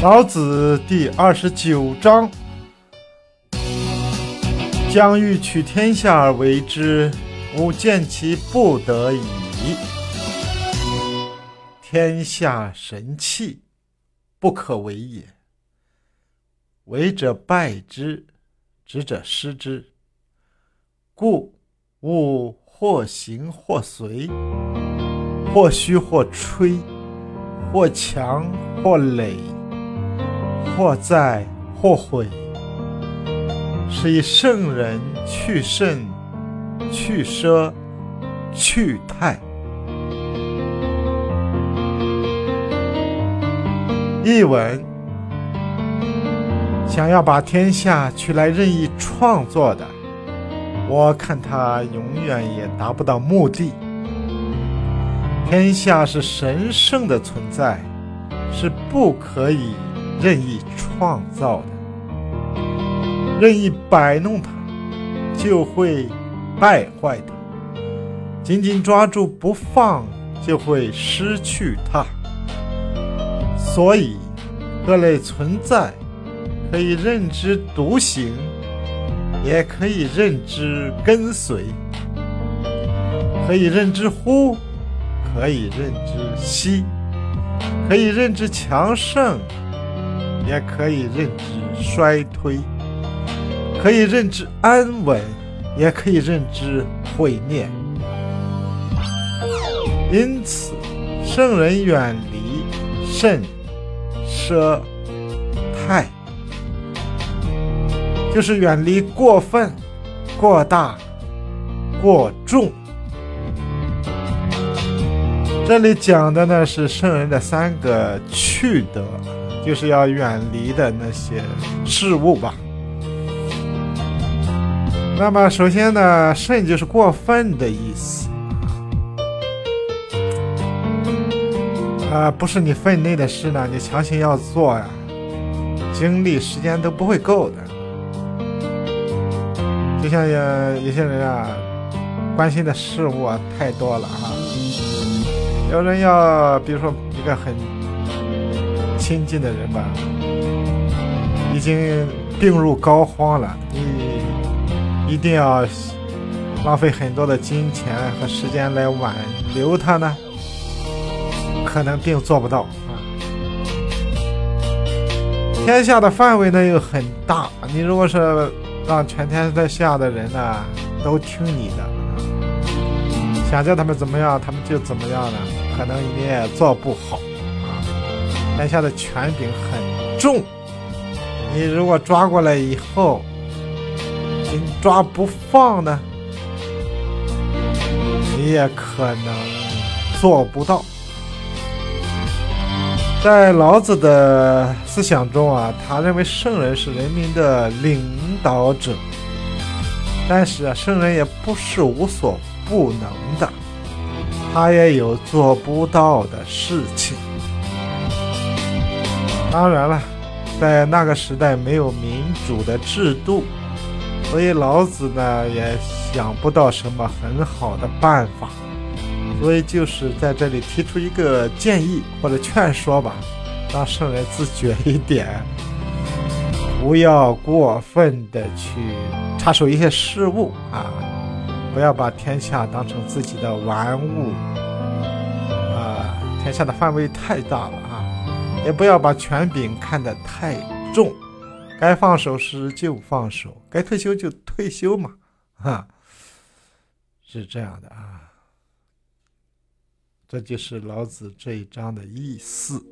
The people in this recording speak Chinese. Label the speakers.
Speaker 1: 老子第二十九章：将欲取天下而为之，吾见其不得已。天下神器，不可为也。为者败之，执者失之。故物或行或随，或虚或吹，或强或羸。或在或毁，是以圣人去圣、去奢、去泰。译文：想要把天下取来任意创作的，我看他永远也达不到目的。天下是神圣的存在，是不可以。任意创造的，任意摆弄它，就会败坏它；紧紧抓住不放，就会失去它。所以，各类存在可以认之独行，也可以认之跟随；可以认之呼，可以认之吸；可以认之强盛。也可以认知衰退，可以认知安稳，也可以认知毁灭。因此，圣人远离甚、奢、泰，就是远离过分、过大、过重。这里讲的呢是圣人的三个去德。就是要远离的那些事物吧。那么，首先呢，甚就是过分的意思啊，不是你分内的事呢，你强行要做呀，精力时间都不会够的。就像有有些人啊，关心的事物啊太多了啊，有人要，比如说一个很。亲近的人吧，已经病入膏肓了，你一定要浪费很多的金钱和时间来挽留他呢，可能并做不到啊。天下的范围呢又很大，你如果是让全天在下的人呢都听你的，想叫他们怎么样，他们就怎么样呢？可能你也做不好啊。天下的权柄很重，你如果抓过来以后，紧抓不放呢，你也可能做不到。在老子的思想中啊，他认为圣人是人民的领导者，但是啊，圣人也不是无所不能的，他也有做不到的事情。当然了，在那个时代没有民主的制度，所以老子呢也想不到什么很好的办法，所以就是在这里提出一个建议或者劝说吧，让圣人自觉一点，不要过分的去插手一些事物啊，不要把天下当成自己的玩物啊，天下的范围太大了啊。也不要把权柄看得太重，该放手时就放手，该退休就退休嘛，哈，是这样的啊，这就是老子这一章的意思。